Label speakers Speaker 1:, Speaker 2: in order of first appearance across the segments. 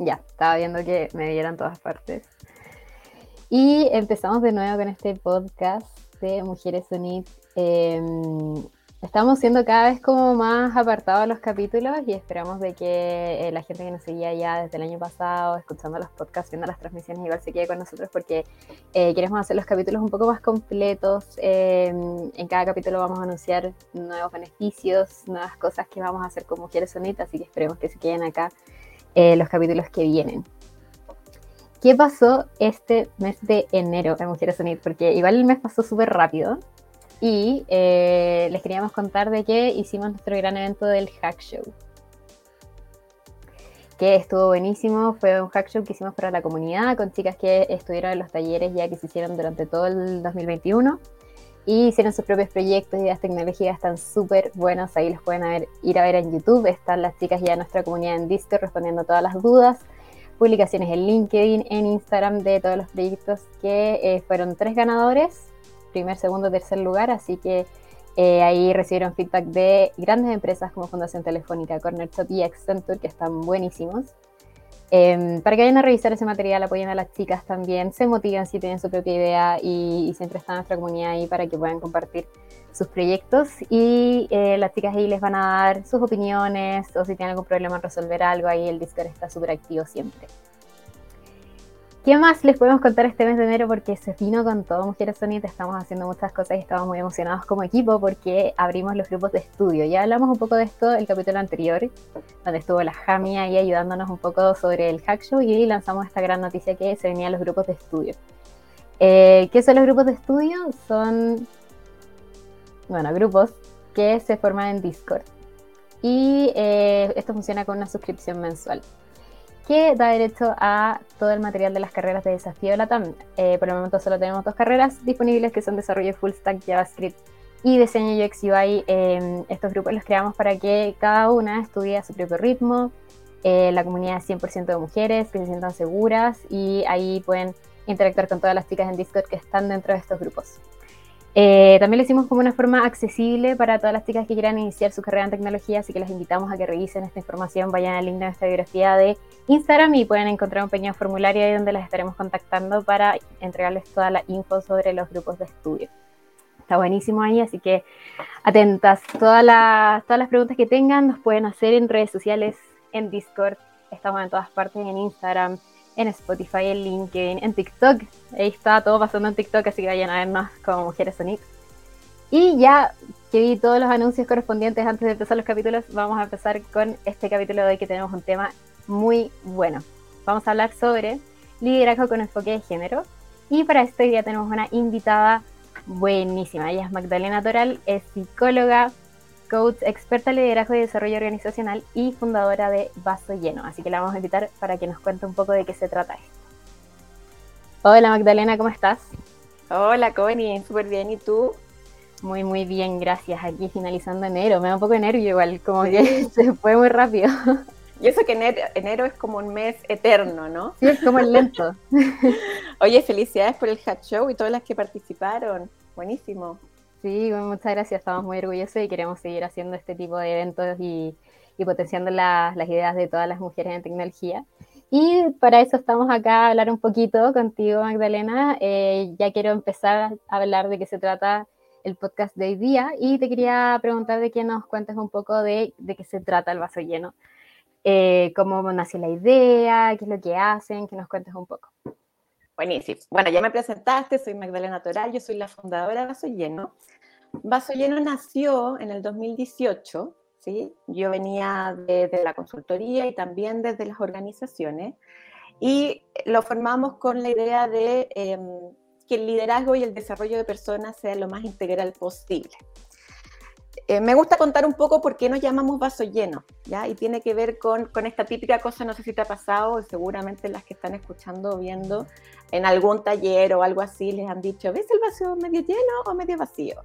Speaker 1: Ya, estaba viendo que me dieran todas partes. Y empezamos de nuevo con este podcast de Mujeres Unit. Em, estamos siendo cada vez como más apartados los capítulos y esperamos de que eh, la gente que nos seguía ya desde el año pasado, escuchando los podcasts, viendo las transmisiones, igual se quede con nosotros porque eh, queremos hacer los capítulos un poco más completos. Em, en cada capítulo vamos a anunciar nuevos beneficios, nuevas cosas que vamos a hacer con Mujeres Unit, así que esperemos que se queden acá eh, los capítulos que vienen. ¿Qué pasó este mes de enero en Mujeres Unidas? Porque igual el mes pasó súper rápido y eh, les queríamos contar de que hicimos nuestro gran evento del Hack Show. Que estuvo buenísimo, fue un hack show que hicimos para la comunidad con chicas que estuvieron en los talleres ya que se hicieron durante todo el 2021 y hicieron sus propios proyectos, ideas tecnológicas están súper buenos, ahí los pueden ir a ver en YouTube, están las chicas ya en nuestra comunidad en Discord respondiendo todas las dudas, publicaciones en LinkedIn, en Instagram de todos los proyectos que eh, fueron tres ganadores, primer, segundo, tercer lugar, así que eh, ahí recibieron feedback de grandes empresas como Fundación Telefónica, Corner Shop y Accenture, que están buenísimos. Em, para que vayan a revisar ese material, apoyen a las chicas también, se motivan si tienen su propia idea y, siempre está nuestra comunidad ahí para que puedan compartir sus proyectos y eh, las chicas ahí les van a dar sus opiniones o si tienen algún problema en resolver algo, ahí el Discord está súper activo siempre. ¿Qué más les podemos contar este mes de enero? Porque se vino con todo Mujeres Sonic, estamos haciendo muchas cosas y estamos muy emocionados como equipo porque abrimos los grupos de estudio. Ya hablamos un poco de esto el capítulo anterior, donde estuvo la Jami ahí ayudándonos un poco sobre el hack show y lanzamos esta gran noticia que se venían los grupos de estudio. Eh, ¿Qué son los grupos de estudio? Son, bueno, grupos que se forman en Discord. Y eh, esto funciona con una suscripción mensual que da derecho a todo el material de las carreras de desafío de la TAM. Eh, por el momento solo tenemos dos carreras disponibles que son desarrollo full stack JavaScript y diseño UX UI. Em, estos grupos los creamos para que cada una estudie a su propio ritmo. Eh, la comunidad es 100% de mujeres que se sientan seguras y ahí pueden interactuar con todas las chicas en Discord que están dentro de estos grupos. Eh, también lo hicimos como una forma accesible para todas las chicas que quieran iniciar su carrera en tecnología, así que las invitamos a que revisen esta información, vayan al link de nuestra biografía de Instagram y pueden encontrar un pequeño formulario ahí donde las estaremos contactando para entregarles toda la info sobre los grupos de estudio. Está buenísimo ahí, así que atentas. Todas las, todas las preguntas que tengan nos pueden hacer en redes sociales, en Discord, estamos en todas partes, en Instagram, en Spotify, en LinkedIn, en TikTok. Ahí está todo pasando en TikTok, así que vayan a vernos como Mujeres Sonic. Y ya que vi todos los anuncios correspondientes antes de empezar los capítulos, vamos a empezar con este capítulo de hoy que tenemos un tema muy bueno. Vamos a hablar sobre liderazgo con enfoque de género. Y para esto ya tenemos una invitada buenísima. Ella es Magdalena Toral, es psicóloga, coach, experta en liderazgo y desarrollo organizacional y fundadora de Vaso Lleno. Así que la vamos a invitar para que nos cuente un poco de qué se trata esto. Hola Magdalena, ¿cómo estás?
Speaker 2: Hola Connie, súper bien. ¿Y tú?
Speaker 1: Muy, muy bien, gracias. Aquí finalizando enero. Me da un poco de nervio igual, como que se fue muy rápido.
Speaker 2: Y eso que enero, es como un mes eterno, ¿no?
Speaker 1: Sí, es como el lento.
Speaker 2: Oye, felicidades por el Hat Show y todas las que participaron. Buenísimo.
Speaker 1: Sí, muchas gracias, estamos muy orgullosos y queremos seguir haciendo este tipo de eventos y, potenciando las ideas de todas las mujeres en tecnología. Y para eso estamos acá a hablar un poquito contigo, Magdalena. Eh, ya quiero empezar a hablar de qué se trata el podcast de hoy día y te quería preguntar de que nos cuentes un poco de, de qué se trata el vaso lleno, eh, cómo nació la idea, qué es lo que hacen, que nos cuentes un poco.
Speaker 2: Buenísimo. Bueno, ya me presentaste, soy Magdalena Toral, yo soy la fundadora de Vaso Lleno. Vaso Lleno nació en el 2018, ¿sí? Yo venía desde la consultoría y también desde las organizaciones y lo formamos con la idea de em, que el liderazgo y el desarrollo de personas sea lo más integral posible. Eh, me gusta contar un poco por qué nos llamamos vaso lleno, ¿ya? Y tiene que ver con, con, esta típica cosa, no sé si te ha pasado, seguramente las que están escuchando o viendo en algún taller o algo así les han dicho, ¿ves el vaso medio lleno o medio vacío?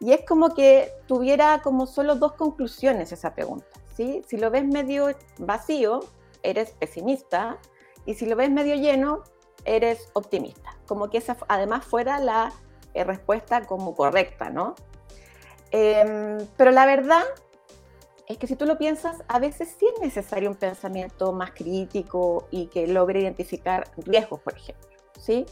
Speaker 2: Y es como que tuviera como solo dos conclusiones esa pregunta, ¿sí? Si lo ves medio vacío, eres pesimista, y si lo ves medio lleno, eres optimista. Como que esa además fuera la eh, respuesta como correcta, ¿no? Em, pero la verdad es que si tú lo piensas, a veces sí es necesario un pensamiento más crítico y que logre identificar riesgos, por ejemplo, ¿sí?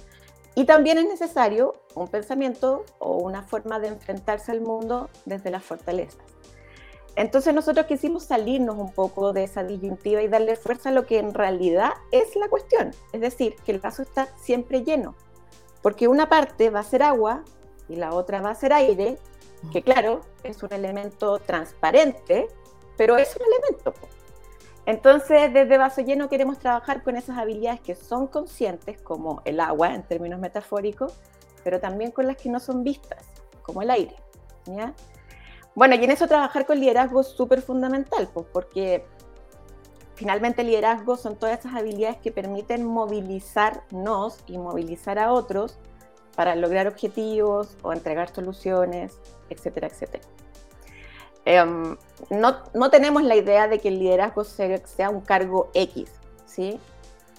Speaker 2: Y también es necesario un pensamiento o una forma de enfrentarse al mundo desde las fortalezas. Entonces nosotros quisimos salirnos un poco de esa disyuntiva y darle fuerza a lo que en realidad es la cuestión, es decir, que el vaso está siempre lleno, porque una parte va a ser agua y la otra va a ser aire, que claro, es un elemento transparente, pero es un elemento. Entonces, desde Vaso Lleno queremos trabajar con esas habilidades que son conscientes, como el agua en términos metafóricos, pero también con las que no son vistas, como el aire. Bueno, y en eso trabajar con liderazgo es súper fundamental, pues, porque finalmente el liderazgo son todas esas habilidades que permiten movilizarnos y movilizar a otros para lograr objetivos o entregar soluciones, etcétera, etcétera. Em, no, no, tenemos la idea de que el liderazgo sea, un cargo X, ¿sí?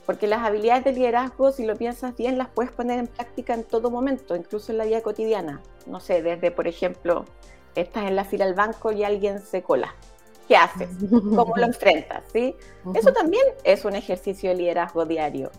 Speaker 2: Porque las habilidades de liderazgo, si lo piensas bien, las puedes poner en práctica en todo momento, incluso en la vida cotidiana. No sé, desde, por ejemplo, estás en la fila del banco y alguien se cola. ¿Qué haces? ¿Cómo lo enfrentas? ¿sí? Eso también es un ejercicio de liderazgo diario.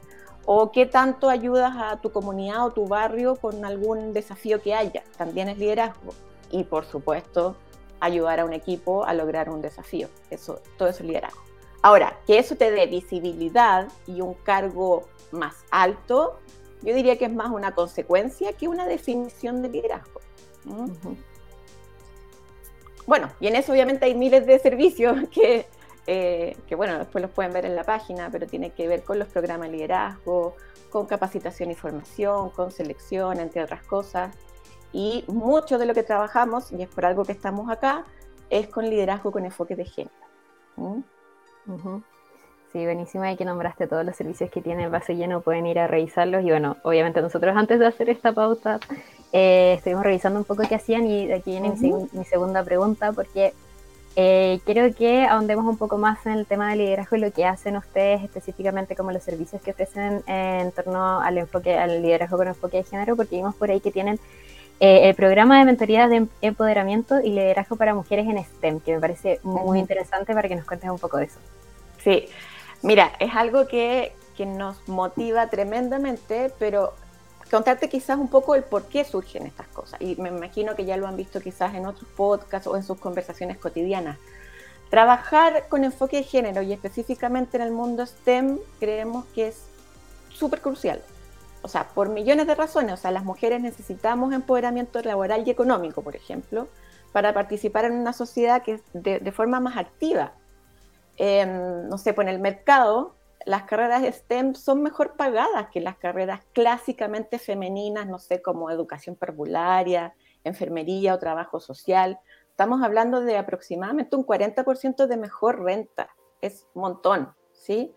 Speaker 2: O qué tanto ayudas a tu comunidad o tu barrio con algún desafío que haya. También es liderazgo. Y por supuesto, ayudar a un equipo a lograr un desafío. Eso, todo eso es liderazgo. Ahora, que eso te dé visibilidad y un cargo más alto, yo diría que es más una consecuencia que una definición de liderazgo. Bueno, y en eso obviamente hay miles de servicios que, eh, que, bueno, después los pueden ver en la página, pero tiene que ver con los programas de liderazgo, con capacitación y formación, con selección, entre otras cosas. Y mucho de lo que trabajamos, y es por algo que estamos acá, es con liderazgo con enfoque de género. ¿Mm?
Speaker 1: Sí, buenísimo. Y que nombraste todos los servicios que tiene el base lleno, pueden ir a revisarlos. Y bueno, obviamente nosotros antes de hacer esta pauta eh, estuvimos revisando un poco qué hacían y aquí viene mi, segunda pregunta porque eh, quiero que ahondemos un poco más en el tema del liderazgo y lo que hacen ustedes específicamente como los servicios que ofrecen en torno al enfoque, al liderazgo con enfoque de género, porque vimos por ahí que tienen eh, el programa de mentoría de em-, empoderamiento y liderazgo para mujeres en STEM, que me parece muy interesante para que nos cuentes un poco de eso.
Speaker 2: Sí, mira, es algo que, que nos motiva tremendamente, pero contarte quizás un poco el por qué surgen estas cosas. Y me imagino que ya lo han visto quizás en otros podcasts o en sus conversaciones cotidianas. Trabajar con enfoque de género y específicamente en el mundo STEM creemos que es súper crucial o sea, por millones de razones, o sea, las mujeres necesitamos empoderamiento laboral y económico, por ejemplo, para participar en una sociedad que de, de forma más activa. no sé, pues en el mercado, las carreras STEM son mejor pagadas que las carreras clásicamente femeninas, no sé, como educación parvularia, enfermería o trabajo social. Estamos hablando de aproximadamente un 40% de mejor renta. Es un montón, ¿sí?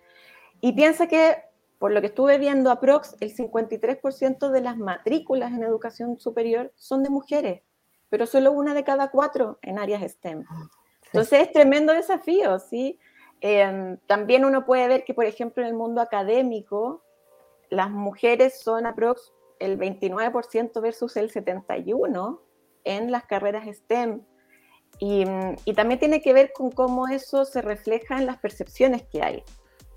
Speaker 2: Y piensa que por lo que estuve viendo, aprox, el 53% de las matrículas en educación superior son de mujeres, pero solo una de cada cuatro en áreas STEM. Entonces es tremendo desafío, ¿sí? Em, también uno puede ver que, por ejemplo, en el mundo académico, las mujeres son aprox el 29% versus el 71% en las carreras STEM. Y, y, también tiene que ver con cómo eso se refleja en las percepciones que hay.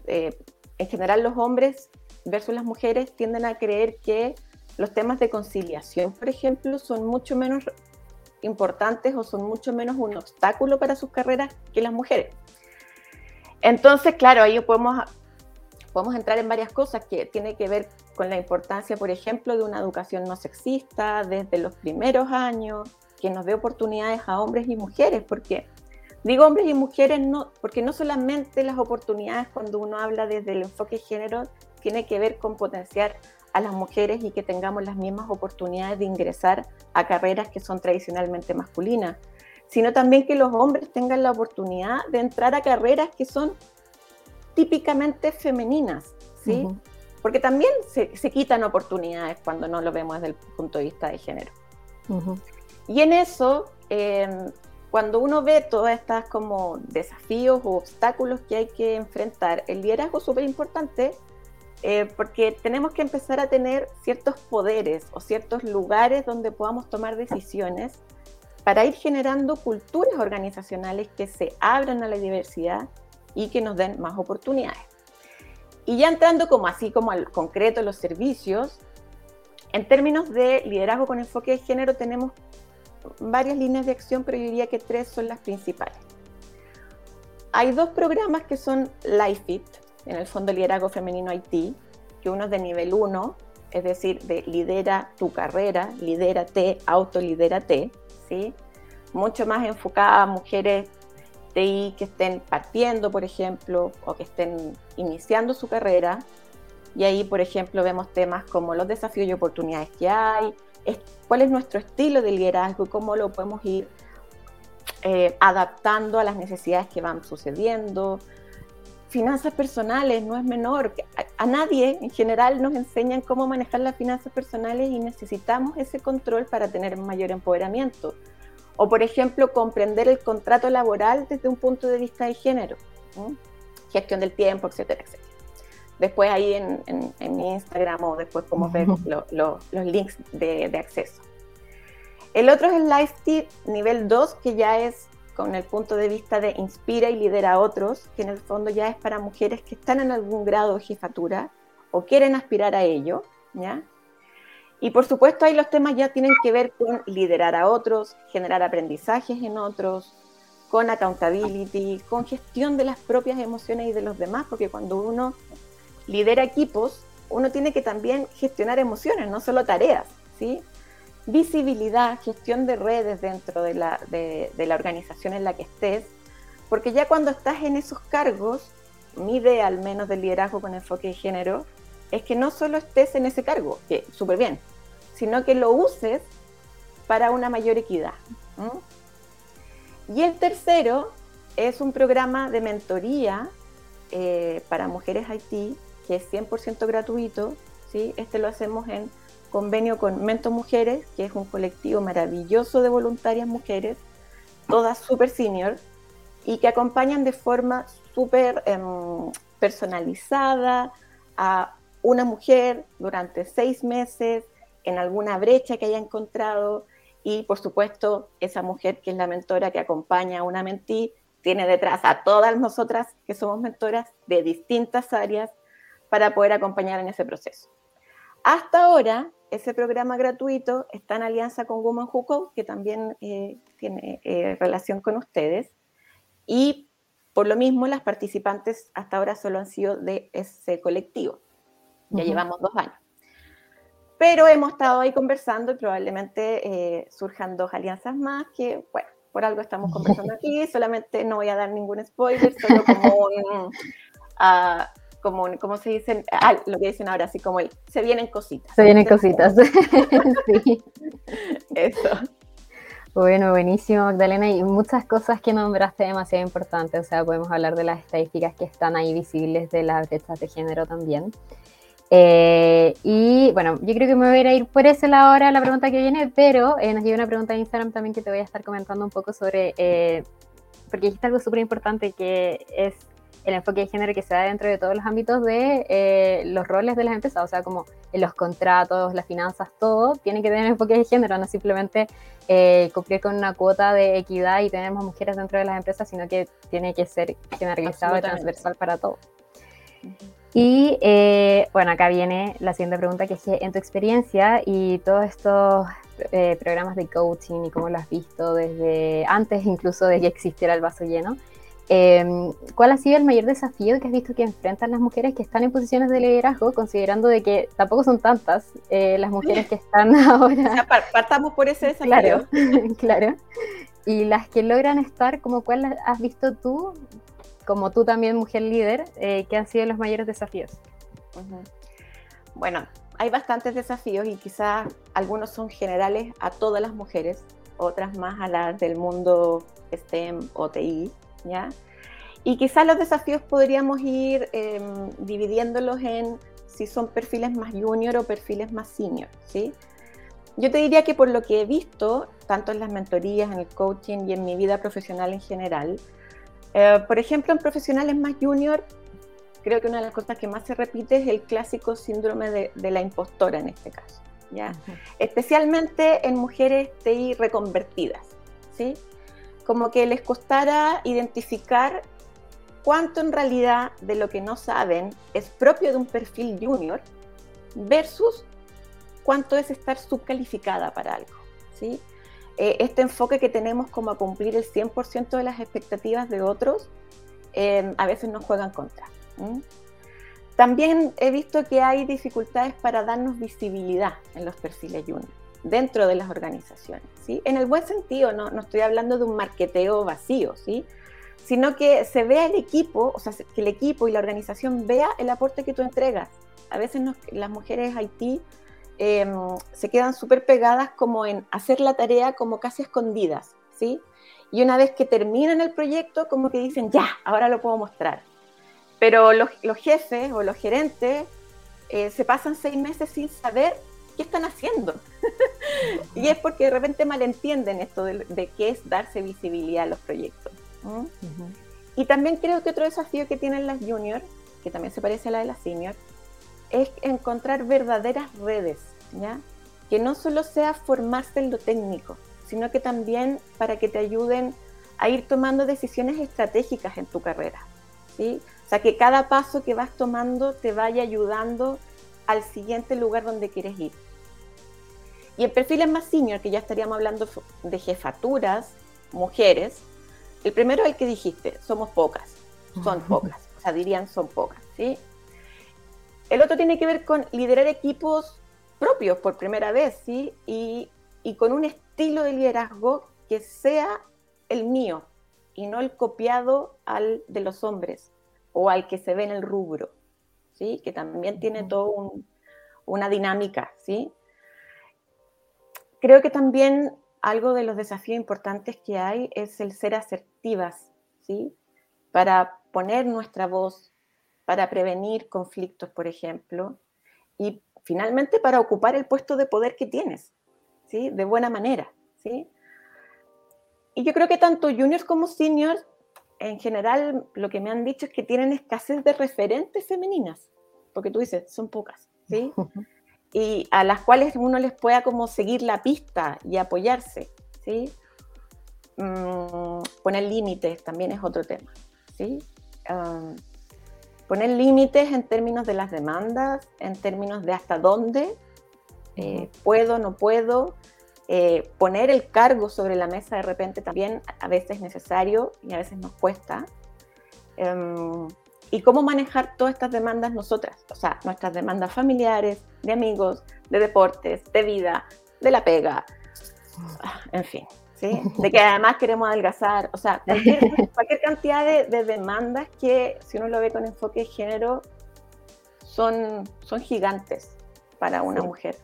Speaker 2: Eh, en general los hombres versus las mujeres tienden a creer que los temas de conciliación, por ejemplo, son mucho menos importantes o son mucho menos un obstáculo para sus carreras que las mujeres. Entonces, claro, ahí podemos, podemos entrar en varias cosas que tiene que ver con la importancia, por ejemplo, de una educación no sexista desde los primeros años, que nos dé oportunidades a hombres y mujeres, porque Digo hombres y mujeres no, porque no solamente las oportunidades cuando uno habla desde el enfoque género tiene que ver con potenciar a las mujeres y que tengamos las mismas oportunidades de ingresar a carreras que son tradicionalmente masculinas, sino también que los hombres tengan la oportunidad de entrar a carreras que son típicamente femeninas, ¿sí? Porque también se, quitan oportunidades cuando no lo vemos desde el punto de vista de género. Y en eso, eh, cuando uno ve todos estos como desafíos o obstáculos que hay que enfrentar, el liderazgo es súper importante eh, porque tenemos que empezar a tener ciertos poderes o ciertos lugares donde podamos tomar decisiones para ir generando culturas organizacionales que se abran a la diversidad y que nos den más oportunidades. Y ya entrando como así como al concreto los servicios, en términos de liderazgo con enfoque de género tenemos varias líneas de acción, pero yo diría que tres son las principales. Hay dos programas que son LifeFit, en el Fondo Liderazgo Femenino Haití, que uno es de nivel 1, es decir, de lidera tu carrera, lidérate, autolidérate, ¿sí? mucho más enfocada a mujeres TI que estén partiendo, por ejemplo, o que estén iniciando su carrera. Y ahí, por ejemplo, vemos temas como los desafíos y oportunidades que hay, cuál es nuestro estilo de liderazgo y cómo lo podemos ir eh, adaptando a las necesidades que van sucediendo. Finanzas personales no es menor. A, a, nadie en general nos enseñan cómo manejar las finanzas personales y necesitamos ese control para tener mayor empoderamiento. O, por ejemplo, comprender el contrato laboral desde un punto de vista de género, gestión del tiempo, etcétera, etcétera. Después ahí en, mi Instagram o después como ver los links de, acceso. El otro es el Life nivel 2, que ya es con el punto de vista de inspira y lidera a otros, que en el fondo ya es para mujeres que están en algún grado de jefatura o quieren aspirar a ello, ¿ya? Y por supuesto ahí los temas ya tienen que ver con liderar a otros, generar aprendizajes en otros, con accountability, con gestión de las propias emociones y de los demás, porque cuando uno lidera equipos, uno tiene que también gestionar emociones, no solo tareas, ¿sí? Visibilidad, gestión de redes dentro de la, de, la organización en la que estés, porque ya cuando estás en esos cargos, mi idea al menos del liderazgo con enfoque de género, es que no solo estés en ese cargo, que súper bien, sino que lo uses para una mayor equidad. Y el tercero es un programa de mentoría eh, para mujeres Haití, que es 100% gratuito. ¿sí? Este lo hacemos en convenio con Mento Mujeres, que es un colectivo maravilloso de voluntarias mujeres, todas súper senior, y que acompañan de forma súper em, personalizada a una mujer durante seis meses en alguna brecha que haya encontrado y por supuesto esa mujer que es la mentora que acompaña a una mentí tiene detrás a todas nosotras que somos mentoras de distintas áreas para poder acompañar en ese proceso. Hasta ahora, ese programa gratuito está en alianza con Woman Who que también eh, tiene eh, relación con ustedes. Y por lo mismo, las participantes hasta ahora solo han sido de ese colectivo. Ya llevamos dos años. Pero hemos estado ahí conversando y probablemente eh, surjan dos alianzas más que, bueno, por algo estamos conversando aquí, solamente no voy a dar ningún spoiler, solo como un, uh, como, ¿cómo se dicen? Ah, lo que dicen ahora, así como el, se vienen cositas.
Speaker 1: Se vienen cositas, sí.
Speaker 2: Eso.
Speaker 1: Bueno, buenísimo, Magdalena, y muchas cosas que nombraste demasiado importantes, o sea, podemos hablar de las estadísticas que están ahí visibles de las brechas de género también. Eh, y bueno, yo creo que me voy a ir por ese lado ahora la pregunta que viene, pero eh, nos llega una pregunta en Instagram también que te voy a estar comentando un poco sobre, eh, porque dijiste algo súper importante que es el enfoque de género que se da dentro de todos los ámbitos de los roles de las empresas, o sea, como en los contratos, las finanzas, todo tiene que tener enfoque de género, no simplemente cumplir con una cuota de equidad y tener más mujeres dentro de las empresas, sino que tiene que ser generalizado y transversal para todo. Y eh, bueno, acá viene la siguiente pregunta, que es en tu experiencia y todos estos eh, programas de coaching y cómo lo has visto desde antes incluso de que existiera el vaso lleno, em, ¿cuál ha sido el mayor desafío que has visto que enfrentan las mujeres que están en posiciones de liderazgo, considerando de que tampoco son tantas eh, las mujeres que están ahora?
Speaker 2: O sea, partamos por ese desafío.
Speaker 1: Claro, claro. Y las que logran estar, como cuál has visto tú como tú también, mujer líder, eh, ¿qué han sido los mayores desafíos?
Speaker 2: Bueno, hay bastantes desafíos y quizás algunos son generales a todas las mujeres, otras más a las del mundo STEM o TI, ¿ya? Y quizás los desafíos podríamos ir em, dividiéndolos en si son perfiles más junior o perfiles más senior, ¿sí? Yo te diría que por lo que he visto, tanto en las mentorías, en el coaching y en mi vida profesional en general, eh, por ejemplo, en profesionales más junior, creo que una de las cosas que más se repite es el clásico síndrome de, la impostora en este caso. ¿ya? Especialmente en mujeres TI reconvertidas. ¿sí? Como que les costara identificar cuánto en realidad de lo que no saben es propio de un perfil junior versus cuánto es estar subcalificada para algo, ¿sí? Eh, este enfoque que tenemos como cumplir el 100% de las expectativas de otros, eh, a veces nos juegan contra. También he visto que hay dificultades para darnos visibilidad en los perfiles junior dentro de las organizaciones, ¿sí? En el buen sentido, no, no estoy hablando de un marqueteo vacío, ¿sí? Sino que se vea el equipo, o sea, que el equipo y la organización vea el aporte que tú entregas. A veces las mujeres Haití em, se quedan súper pegadas como en hacer la tarea como casi escondidas, ¿sí? Y una vez que terminan el proyecto, como que dicen, ya, ahora lo puedo mostrar. Pero los, jefes o los gerentes eh, se pasan seis meses sin saber qué están haciendo. y es porque de repente malentienden esto de, qué es darse visibilidad a los proyectos. Y también creo que otro desafío que tienen las juniors, que también se parece a la de las senior, es encontrar verdaderas redes, ¿ya? Que no solo sea formarse en lo técnico, sino que también para que te ayuden a ir tomando decisiones estratégicas en tu carrera, ¿sí? O sea, que cada paso que vas tomando te vaya ayudando al siguiente lugar donde quieres ir. Y en perfiles más senior, que ya estaríamos hablando de jefaturas, mujeres, el primero es el que dijiste, somos pocas, son pocas, o sea, dirían son pocas, ¿sí? El otro tiene que ver con liderar equipos propios por primera vez, ¿sí? Y, y con un estilo de liderazgo que sea el mío y no el copiado al de los hombres o al que se ve en el rubro, ¿sí? Que también tiene todo una dinámica, ¿sí? Creo que también algo de los desafíos importantes que hay es el ser asertivas, ¿sí? Para poner nuestra voz, para prevenir conflictos, por ejemplo, y finalmente para ocupar el puesto de poder que tienes, ¿sí? De buena manera, ¿sí? Y yo creo que tanto juniors como seniors, en general, lo que me han dicho es que tienen escasez de referentes femeninas, porque tú dices, son pocas, ¿sí? y a las cuales uno les pueda como seguir la pista y apoyarse, ¿sí? Mm, poner límites también es otro tema, ¿sí? poner límites en términos de las demandas, en términos de hasta dónde eh, puedo, no puedo, eh, poner el cargo sobre la mesa de repente también a veces es necesario y a veces nos cuesta. Em, y cómo manejar todas estas demandas nosotras, o sea, nuestras demandas familiares, de amigos, de deportes, de vida, de la pega, ah, en fin, ¿sí? De que además queremos adelgazar, o sea, cualquier, cantidad de, demandas que, si uno lo ve con enfoque de género, son, son gigantes para una mujer.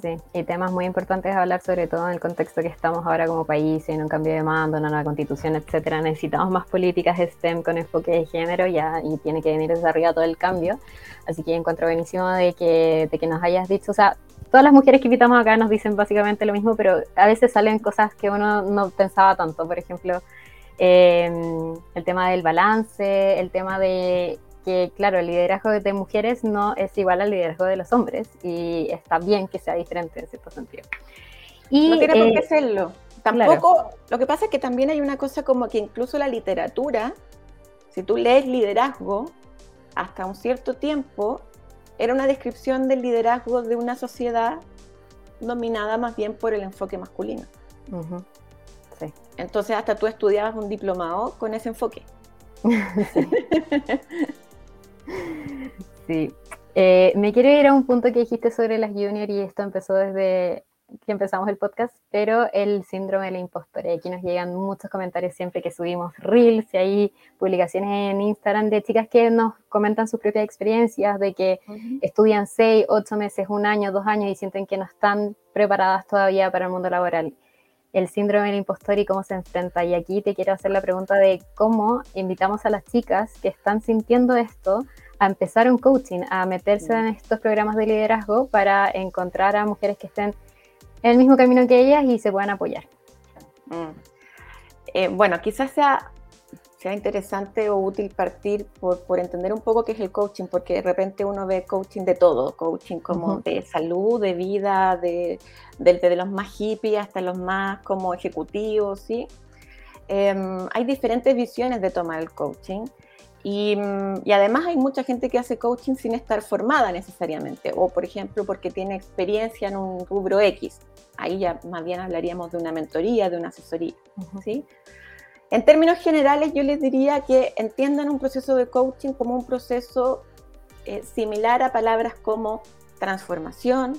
Speaker 1: Sí, y temas muy importantes a hablar, sobre todo en el contexto que estamos ahora como país, en un cambio de mando, una nueva constitución, etcétera. Necesitamos más políticas STEM con enfoque de género ya, y tiene que venir desde arriba todo el cambio. Así que encuentro buenísimo de que, de que nos hayas dicho, o sea, todas las mujeres que invitamos acá nos dicen básicamente lo mismo, pero a veces salen cosas que uno no pensaba tanto. Por ejemplo, eh, el tema del balance, el tema de que, claro, el liderazgo de mujeres no es igual al liderazgo de los hombres y está bien que sea diferente en cierto sentido.
Speaker 2: Y, no tiene por qué eh, serlo. Tampoco, lo que pasa es que también hay una cosa como que incluso la literatura, si tú lees liderazgo, hasta un cierto tiempo, era una descripción del liderazgo de una sociedad dominada más bien por el enfoque masculino. sí. Entonces hasta tú estudiabas un diplomado con ese enfoque.
Speaker 1: Sí. Eh, me quiero ir a un punto que dijiste sobre las junior y esto empezó desde que empezamos el podcast, pero el síndrome de la impostora. Y aquí nos llegan muchos comentarios siempre que subimos reels y hay publicaciones en Instagram de chicas que nos comentan sus propias experiencias, de que estudian seis, ocho meses, un año, dos años y sienten que no están preparadas todavía para el mundo laboral. El síndrome del impostor y cómo se enfrenta. Y aquí te quiero hacer la pregunta de cómo invitamos a las chicas que están sintiendo esto a empezar un coaching, a meterse en estos programas de liderazgo para encontrar a mujeres que estén en el mismo camino que ellas y se puedan apoyar.
Speaker 2: Mm. Eh, bueno, quizás sea sea interesante o útil partir por, por, entender un poco qué es el coaching, porque de repente uno ve coaching de todo, coaching como de salud, de vida, de, de, los más hippies hasta los más como ejecutivos, ¿sí? Em, hay diferentes visiones de tomar el coaching y, y, además hay mucha gente que hace coaching sin estar formada necesariamente, o por ejemplo porque tiene experiencia en un rubro X. Ahí ya más bien hablaríamos de una mentoría, de una asesoría, ¿sí? En términos generales, yo les diría que entiendan un proceso de coaching como un proceso eh, similar a palabras como transformación,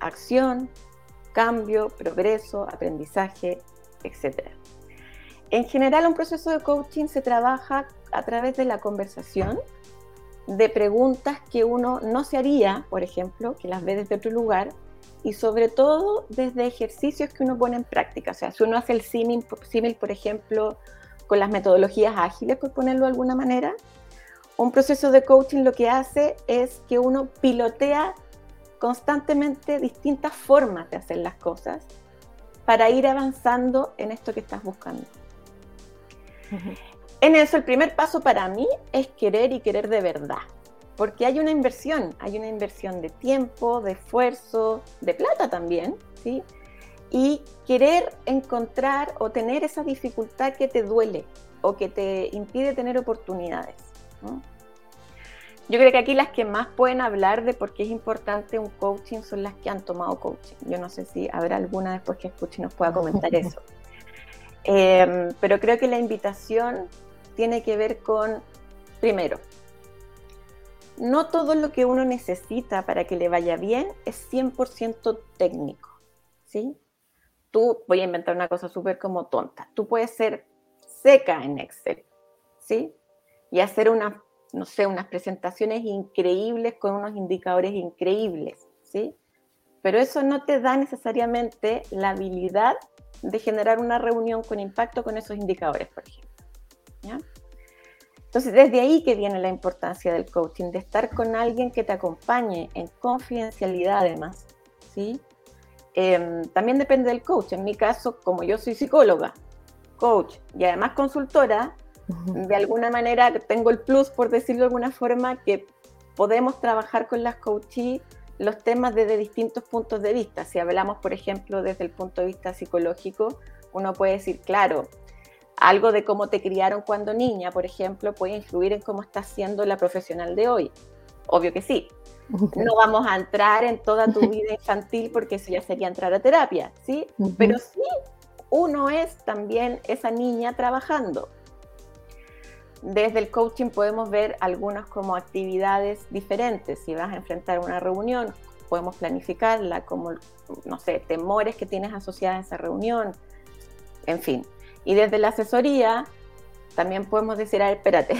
Speaker 2: acción, cambio, progreso, aprendizaje, etc. En general, un proceso de coaching se trabaja a través de la conversación, de preguntas que uno no se haría, por ejemplo, que las ve desde otro lugar, y sobre todo desde ejercicios que uno pone en práctica. O sea, si uno hace el símil, por ejemplo, con las metodologías ágiles, por ponerlo de alguna manera, un proceso de coaching lo que hace es que uno pilotea constantemente distintas formas de hacer las cosas para ir avanzando en esto que estás buscando. En eso, el primer paso para mí es querer y querer de verdad porque hay una inversión, hay una inversión de tiempo, de esfuerzo, de plata también, ¿sí? Y querer encontrar o tener esa dificultad que te duele o que te impide tener oportunidades. Yo creo que aquí las que más pueden hablar de por qué es importante un coaching son las que han tomado coaching. Yo no sé si habrá alguna después que escuche y nos pueda comentar eso. Em, pero creo que la invitación tiene que ver con, primero, no todo lo que uno necesita para que le vaya bien es 100% técnico, ¿sí? Tú, voy a inventar una cosa súper como tonta, tú puedes ser seca en Excel, ¿sí? Y hacer unas, no sé, unas presentaciones increíbles con unos indicadores increíbles, ¿sí? Pero eso no te da necesariamente la habilidad de generar una reunión con impacto con esos indicadores, por ejemplo. ¿ya? Entonces, desde ahí que viene la importancia del coaching, de estar con alguien que te acompañe en confidencialidad además, ¿sí? Em, también depende del coach. En mi caso, como yo soy psicóloga, coach y además consultora, de alguna manera tengo el plus, por decirlo de alguna forma, que podemos trabajar con las coaches los temas desde distintos puntos de vista. Si hablamos, por ejemplo, desde el punto de vista psicológico, uno puede decir, claro, algo de cómo te criaron cuando niña, por ejemplo, puede influir en cómo estás siendo la profesional de hoy. Obvio que sí. No vamos a entrar en toda tu vida infantil porque eso ya sería entrar a terapia, ¿sí? Pero sí, uno es también esa niña trabajando. Desde el coaching podemos ver algunas como actividades diferentes. Si vas a enfrentar una reunión, podemos planificarla como, no sé, temores que tienes asociadas a esa reunión. En fin, y desde la asesoría también podemos decir, a ver, espérate,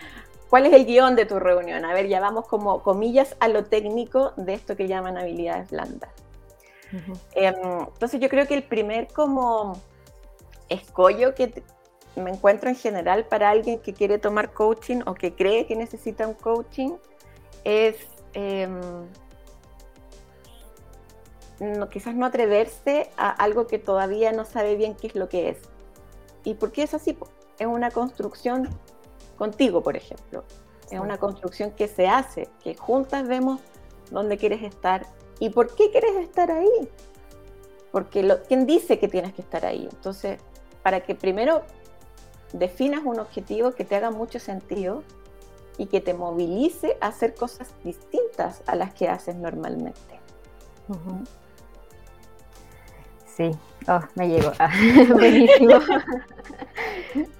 Speaker 2: ¿cuál es el guion de tu reunión? A ver, ya vamos como comillas a lo técnico de esto que llaman habilidades blandas. Em, entonces yo creo que el primer como escollo que me encuentro en general para alguien que quiere tomar coaching o que cree que necesita un coaching es em, no, quizás no atreverse a algo que todavía no sabe bien qué es lo que es. ¿Y por qué es así? Es una construcción contigo, por ejemplo. Es una construcción que se hace, que juntas vemos dónde quieres estar y por qué quieres estar ahí. Porque lo, ¿quién dice que tienes que estar ahí? Entonces, para que primero definas un objetivo que te haga mucho sentido y que te movilice a hacer cosas distintas a las que haces normalmente.
Speaker 1: Sí, oh, me llegó. Ah, buenísimo.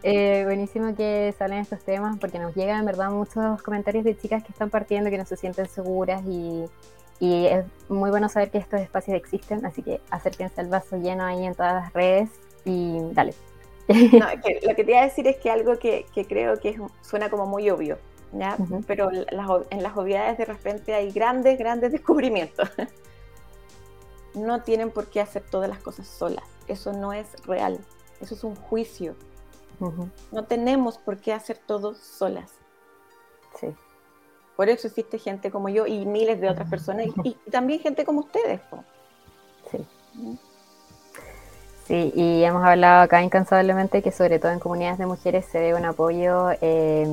Speaker 1: Eh, buenísimo que salen estos temas porque nos llegan en verdad muchos comentarios de chicas que están partiendo, que no se sienten seguras y, es muy bueno saber que estos espacios existen, así que acérquense al vaso lleno ahí en todas las redes y dale.
Speaker 2: lo que te iba a decir es que algo que, creo que suena como muy obvio, ¿ya? pero en las obviedades de repente hay grandes, grandes descubrimientos no tienen por qué hacer todas las cosas solas. Eso no es real. Eso es un juicio. No tenemos por qué hacer todo solas. Sí. Por eso existe gente como yo y miles de otras personas y, también gente como ustedes. Sí.
Speaker 1: Sí, y hemos hablado acá incansablemente que sobre todo en comunidades de mujeres se ve un apoyo eh,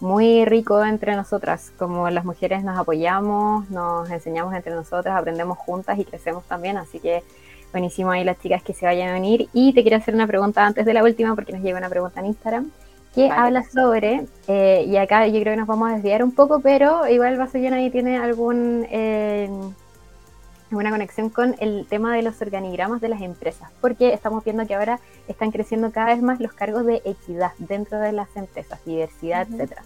Speaker 1: muy rico entre nosotras, como las mujeres nos apoyamos, nos enseñamos entre nosotras, aprendemos juntas y crecemos también, así que buenísimo ahí las chicas que se vayan a unir. Y te quiero hacer una pregunta antes de la última, porque nos llega una pregunta en Instagram, que habla sobre, eh, y acá yo creo que nos vamos a desviar un poco, pero igual Vasellón ahí tiene algún... Eh, una conexión con el tema de los organigramas de las empresas, porque estamos viendo que ahora están creciendo cada vez más los cargos de equidad dentro de las empresas, diversidad, etcétera.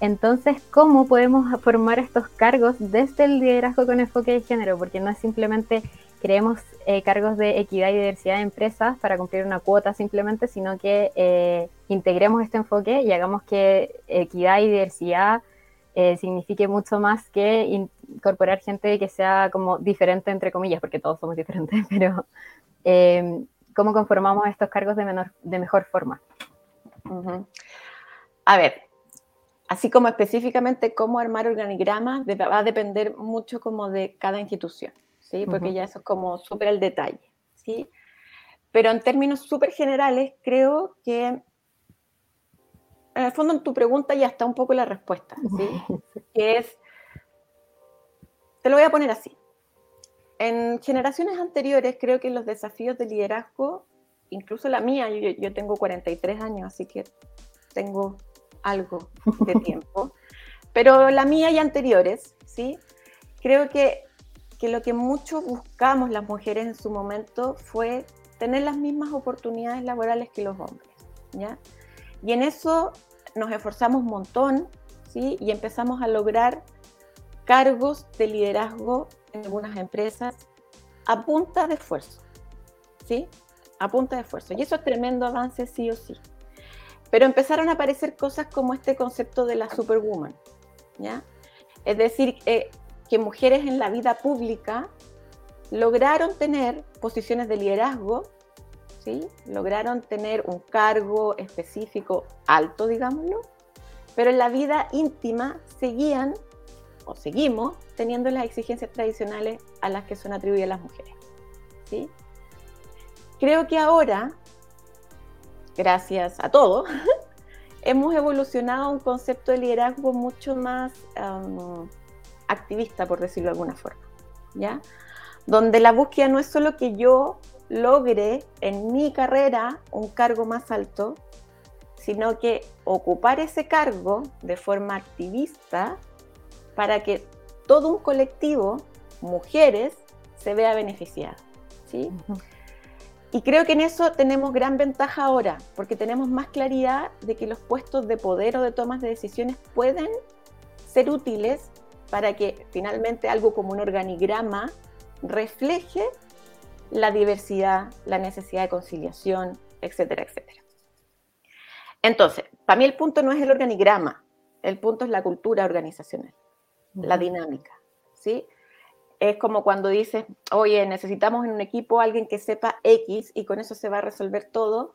Speaker 1: Entonces, ¿cómo podemos formar estos cargos desde el liderazgo con enfoque de género? Porque no es simplemente creemos eh, cargos de equidad y diversidad de empresas para cumplir una cuota simplemente, sino que eh, integremos este enfoque y hagamos que equidad y diversidad eh, signifique mucho más que incorporar gente que sea como diferente, entre comillas, porque todos somos diferentes, pero em, ¿cómo conformamos estos cargos de, menor, de mejor forma?
Speaker 2: A ver, así como específicamente cómo armar organigramas, va a depender mucho como de cada institución, ¿sí? Porque ya eso es como súper el detalle, ¿sí? Pero en términos súper generales, creo que en el fondo en tu pregunta ya está un poco la respuesta, ¿sí? que es, te lo voy a poner así. En generaciones anteriores creo que los desafíos de liderazgo, incluso la mía, yo, tengo 43 años, así que tengo algo de tiempo, pero la mía y anteriores, ¿sí? Creo que, que lo que mucho buscamos las mujeres en su momento fue tener las mismas oportunidades laborales que los hombres, ¿ya? Y en eso nos esforzamos un montón, ¿sí? Y empezamos a lograr cargos de liderazgo en algunas empresas a punta de esfuerzo, ¿sí? A punta de esfuerzo. Y eso es tremendo avance, sí o sí. Pero empezaron a aparecer cosas como este concepto de la superwoman, ¿ya? Es decir, eh, que mujeres en la vida pública lograron tener posiciones de liderazgo Lograron tener un cargo específico alto, digámoslo, pero en la vida íntima seguían o seguimos teniendo las exigencias tradicionales a las que son atribuidas las mujeres, ¿sí? Creo que ahora, gracias a todo, hemos evolucionado a un concepto de liderazgo mucho más activista, por decirlo de alguna forma, ¿ya? Donde la búsqueda no es solo que yo logre en mi carrera un cargo más alto, sino que ocupar ese cargo de forma activista para que todo un colectivo, mujeres, se vea beneficiado. ¿sí? Y creo que en eso tenemos gran ventaja ahora, porque tenemos más claridad de que los puestos de poder o de tomas de decisiones pueden ser útiles para que finalmente algo como un organigrama refleje la diversidad, la necesidad de conciliación, etcétera, etcétera. Entonces, para mí el punto no es el organigrama, el punto es la cultura organizacional, la dinámica, ¿sí? Es como cuando dices, oye, necesitamos en un equipo alguien que sepa X y con eso se va a resolver todo.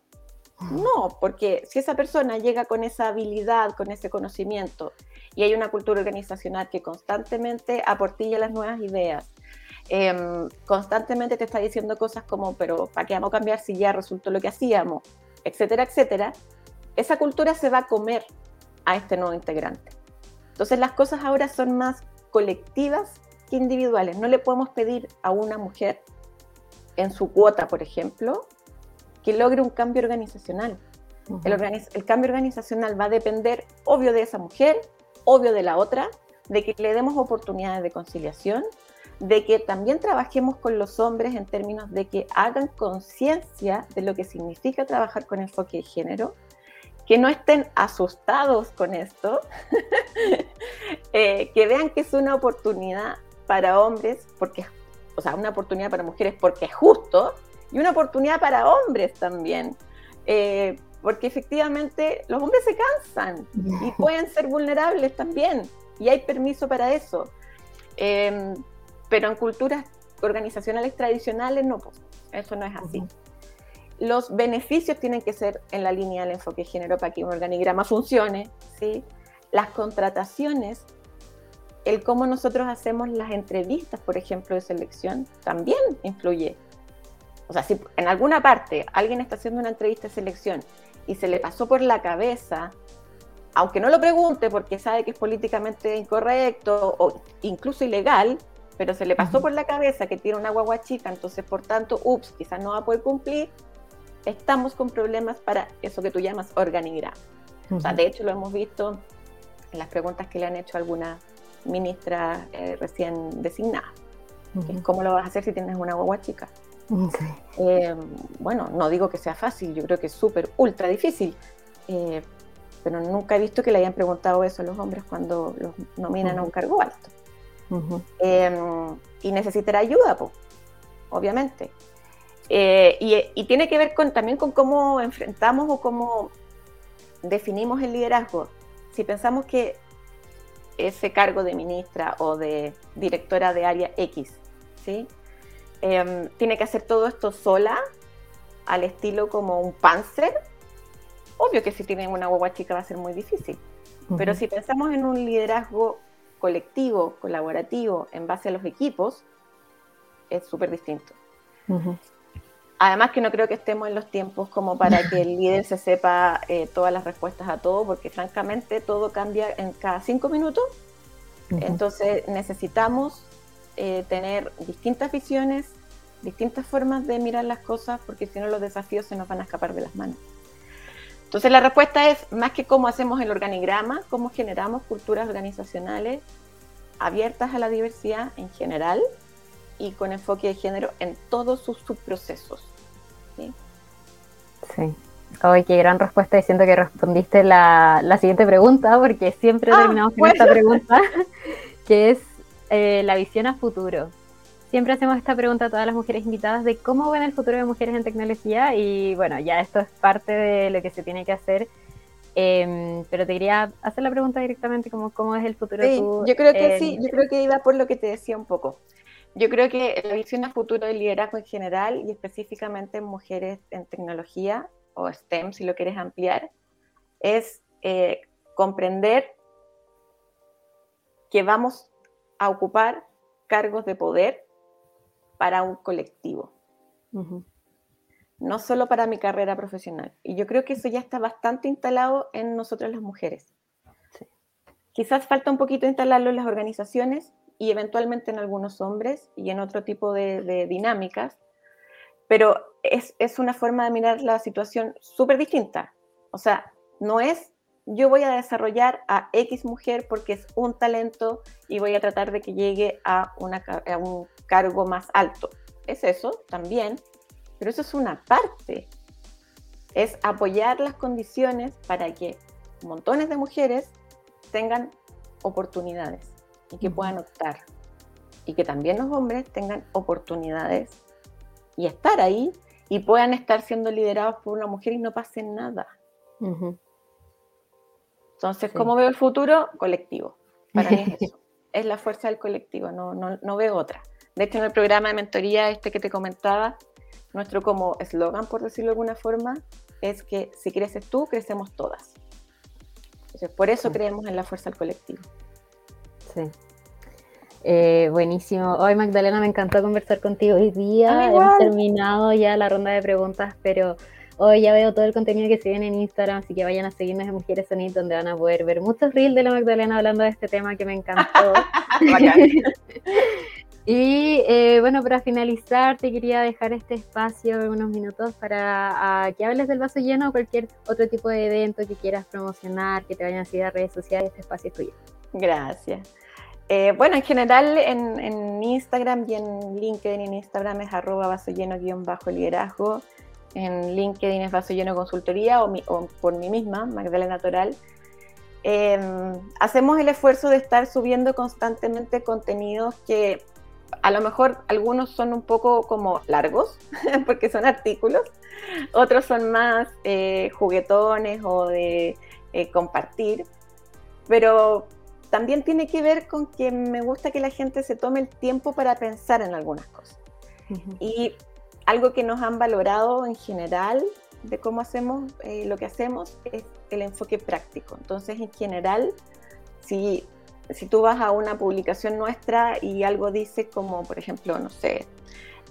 Speaker 2: No, porque si esa persona llega con esa habilidad, con ese conocimiento, y hay una cultura organizacional que constantemente aportilla las nuevas ideas, Em, constantemente te está diciendo cosas como, pero ¿para qué vamos a cambiar si ya resultó lo que hacíamos? Etcétera, etcétera. Esa cultura se va a comer a este nuevo integrante. Entonces las cosas ahora son más colectivas que individuales. No le podemos pedir a una mujer en su cuota, por ejemplo, que logre un cambio organizacional. el, el, cambio organizacional va a depender, obvio, de esa mujer, obvio de la otra, de que le demos oportunidades de conciliación, de que también trabajemos con los hombres en términos de que hagan conciencia de lo que significa trabajar con enfoque de género, que no estén asustados con esto, eh, que vean que es una oportunidad para hombres, porque, o sea, una oportunidad para mujeres porque es justo, y una oportunidad para hombres también, eh, porque efectivamente los hombres se cansan y pueden ser vulnerables también, y hay permiso para eso. Em, pero en culturas organizacionales tradicionales no, pues, eso no es así. Los beneficios tienen que ser en la línea del enfoque de género para que un organigrama funcione, ¿sí? Las contrataciones, el cómo nosotros hacemos las entrevistas, por ejemplo, de selección, también influye. o sea, si en alguna parte alguien está haciendo una entrevista de selección y se le pasó por la cabeza, aunque no lo pregunte porque sabe que es políticamente incorrecto o incluso ilegal, pero se le pasó por la cabeza que tiene una guagua chica, entonces por tanto, ups, quizás no va a poder cumplir, estamos con problemas para eso que tú llamas organigrama. O sea, de hecho lo hemos visto en las preguntas que le han hecho algunas ministras eh, recién designadas. ¿Cómo lo vas a hacer si tienes una guagua chica? Eh, bueno, no digo que sea fácil, yo creo que es súper, ultra difícil, eh, pero nunca he visto que le hayan preguntado eso a los hombres cuando los nominan a un cargo alto. y necesitará ayuda, obviamente. Y, tiene que ver con, también con cómo enfrentamos o cómo definimos el liderazgo. Si pensamos que ese cargo de ministra o de directora de área X, ¿sí? Em, tiene que hacer todo esto sola, al estilo como un panzer. Obvio que si tienen una guagua chica va a ser muy difícil, pero si pensamos en un liderazgo colectivo, colaborativo, en base a los equipos, es súper distinto. Además que no creo que estemos en los tiempos como para que el líder se sepa eh, todas las respuestas a todo, porque francamente todo cambia en cada cinco minutos. Entonces necesitamos eh, tener distintas visiones, distintas formas de mirar las cosas, porque si no los desafíos se nos van a escapar de las manos. Entonces la respuesta es más que cómo hacemos el organigrama, cómo generamos culturas organizacionales abiertas a la diversidad en general y con enfoque de género en todos sus subprocesos. Sí.
Speaker 1: sí. qué gran respuesta, diciendo que respondiste la, siguiente pregunta, porque siempre ah, terminamos con esta pregunta, que es eh, la visión a futuro. Siempre hacemos esta pregunta a todas las mujeres invitadas de cómo ven el futuro de mujeres en tecnología y bueno, ya esto es parte de lo que se tiene que hacer. Em, pero te quería hacer la pregunta directamente como cómo es el futuro.
Speaker 2: Sí, yo creo que sí, yo creo que iba por lo que te decía un poco. Yo creo que la visión a futuro del liderazgo en general y específicamente en mujeres en tecnología o STEM, si lo quieres ampliar, es eh, comprender que vamos a ocupar cargos de poder para un colectivo, no solo para mi carrera profesional. Y yo creo que eso ya está bastante instalado en nosotras las mujeres. Quizás falta un poquito instalarlo en las organizaciones, y eventualmente en algunos hombres y en otro tipo de, dinámicas, pero es, es, una forma de mirar la situación súper distinta. O sea, no es yo voy a desarrollar a X mujer porque es un talento y voy a tratar de que llegue a, una, a un cargo más alto. Es eso también, pero eso es una parte. Es apoyar las condiciones para que montones de mujeres tengan oportunidades y que puedan optar. Y que también los hombres tengan oportunidades y estar ahí y puedan estar siendo liderados por una mujer y no pase nada. Entonces, ¿cómo veo el futuro? Colectivo. Para mí es eso. es la fuerza del colectivo, no, no, no veo otra. De hecho, en el programa de mentoría este que te comentaba, nuestro como eslogan, por decirlo de alguna forma, es que si creces tú, crecemos todas. Entonces, por eso creemos en la fuerza del colectivo.
Speaker 1: Eh, buenísimo. Hoy, Magdalena, me encantó conversar contigo hoy día. Ah, Hemos terminado ya la ronda de preguntas, pero hoy ya veo todo el contenido que se viene en Instagram, así que vayan a seguirnos en Mujeres Sonit, donde van a poder ver muchos reels de la Magdalena hablando de este tema que me encantó. y eh, bueno, para finalizar, te quería dejar este espacio, unos minutos, para que hables del vaso lleno o cualquier otro tipo de evento que quieras promocionar, que te vayan a seguir a redes sociales, este espacio es tuyo.
Speaker 2: Gracias. Eh, bueno, en general en, Instagram y en LinkedIn, en Instagram es arroba vaso lleno guion bajo liderazgo, en LinkedIn es vaso lleno consultoría o, por mí misma, Magdalena Toral. Em, hacemos el esfuerzo de estar subiendo constantemente contenidos que a lo mejor algunos son un poco como largos, porque son artículos, otros son más eh, juguetones o de eh, compartir, pero también tiene que ver con que me gusta que la gente se tome el tiempo para pensar en algunas cosas. Y algo que nos han valorado en general de cómo hacemos eh, lo que hacemos es el enfoque práctico. Entonces, en general, si, si tú vas a una publicación nuestra y algo dice como, por ejemplo, no sé,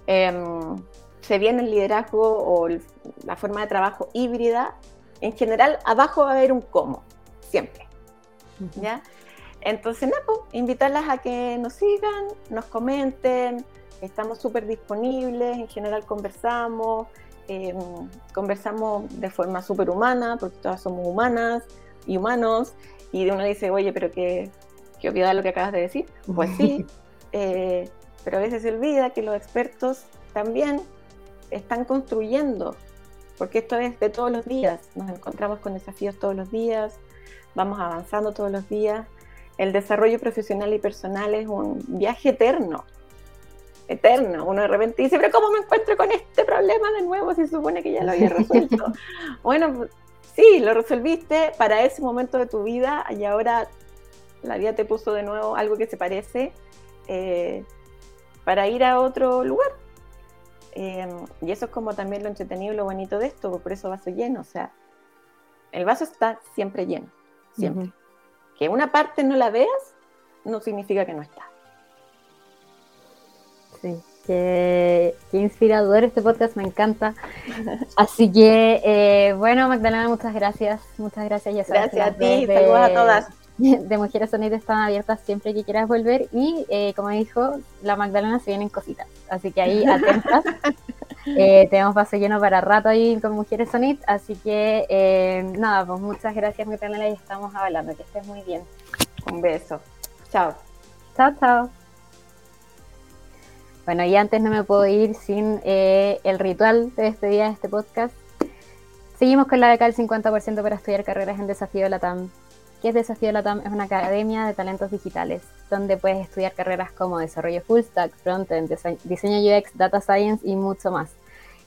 Speaker 2: em, se viene el liderazgo o la forma de trabajo híbrida, en general abajo va a haber un cómo, siempre. ¿ya? Entonces, nada, pues, invitarlas a que nos sigan, nos comenten, estamos súper disponibles, en general conversamos, em, conversamos de forma súper humana, porque todas somos humanas y humanos, y uno dice, oye, pero qué, qué obviedad lo que acabas de decir. Pues sí, eh, pero a veces se olvida que los expertos también están construyendo, porque esto es de todos los días, nos encontramos con desafíos todos los días, vamos avanzando todos los días. El desarrollo profesional y personal es un viaje eterno, eterno. Uno de repente dice, pero ¿cómo me encuentro con este problema de nuevo si supone que ya lo había resuelto? bueno, sí, lo resolviste para ese momento de tu vida y ahora la vida te puso de nuevo algo que se parece eh, para ir a otro lugar. Em, y eso es como también lo entretenido y lo bonito de esto, por eso vaso lleno. O sea, el vaso está siempre lleno siempre. Que una parte no la veas no significa que no está.
Speaker 1: Sí, qué, inspirador este podcast, me encanta. Así que, eh, bueno, Magdalena, muchas gracias. Muchas gracias. Ya
Speaker 2: gracias a ti, saludos a todas.
Speaker 1: De Mujeres Sonidas están abiertas siempre que quieras volver. Y eh, como dijo, la Magdalena se vienen cositas. Así que ahí atentas. Eh, tenemos paso lleno para rato ahí con Mujeres Sonit, así que eh, nada, pues muchas gracias Magdalena y estamos hablando, que estés muy bien.
Speaker 2: Un beso. Chao.
Speaker 1: Chao, chao. Bueno, y antes no me puedo ir sin eh, el ritual de despedida de este podcast. Seguimos con la beca del 50% para estudiar carreras en Desafío Latam. ¿Qué es Desafío Latam? Es una academia de talentos digitales, donde puedes estudiar carreras como desarrollo full stack, frontend, diseño UX, data science y mucho más.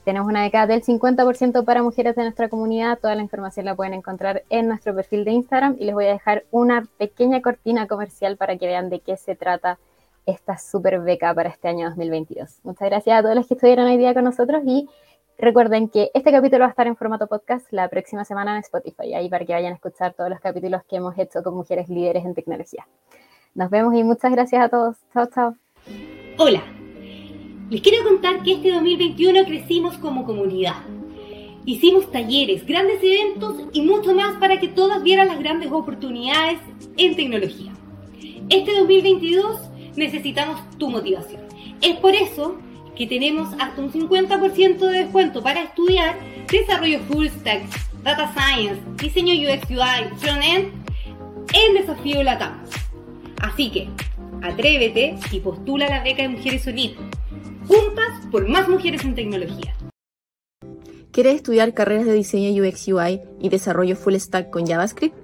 Speaker 1: Tenemos una beca del 50% para mujeres de nuestra comunidad. Toda la información la pueden encontrar en nuestro perfil de Instagram y les voy a dejar una pequeña cortina comercial para que vean de qué se trata esta super beca para este año 2022. Muchas gracias a todos los que estuvieron hoy día con nosotros y Recuerden que este capítulo va a estar en formato podcast la próxima semana en Spotify, ahí para que vayan a escuchar todos los capítulos que hemos hecho con mujeres líderes en tecnología. Nos vemos y muchas gracias a todos. Chao, chao.
Speaker 3: Hola, les quiero contar que este 2021 crecimos como comunidad. Hicimos talleres, grandes eventos y mucho más para que todas vieran las grandes oportunidades en tecnología. Este 2022 necesitamos tu motivación. Es por eso que tenemos hasta un 50% de descuento para estudiar desarrollo full stack, data science, diseño UX UI, frontend en Desafío Latam. Así que, atrévete y postula la beca de Mujeres Solid. Juntas por más mujeres en tecnología.
Speaker 4: ¿Quieres estudiar carreras de diseño UX UI y desarrollo full stack con JavaScript?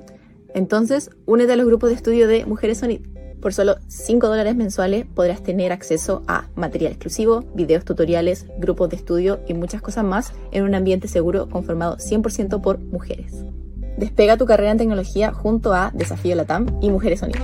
Speaker 4: Entonces, únete a los grupos de estudio de Mujeres Solid. Por solo 5 dólares mensuales podrás tener acceso a material exclusivo, videos tutoriales, grupos de estudio y muchas cosas más en un ambiente seguro conformado 100% por mujeres. Despega tu carrera en tecnología junto a Desafío Latam y Mujeres Sonido.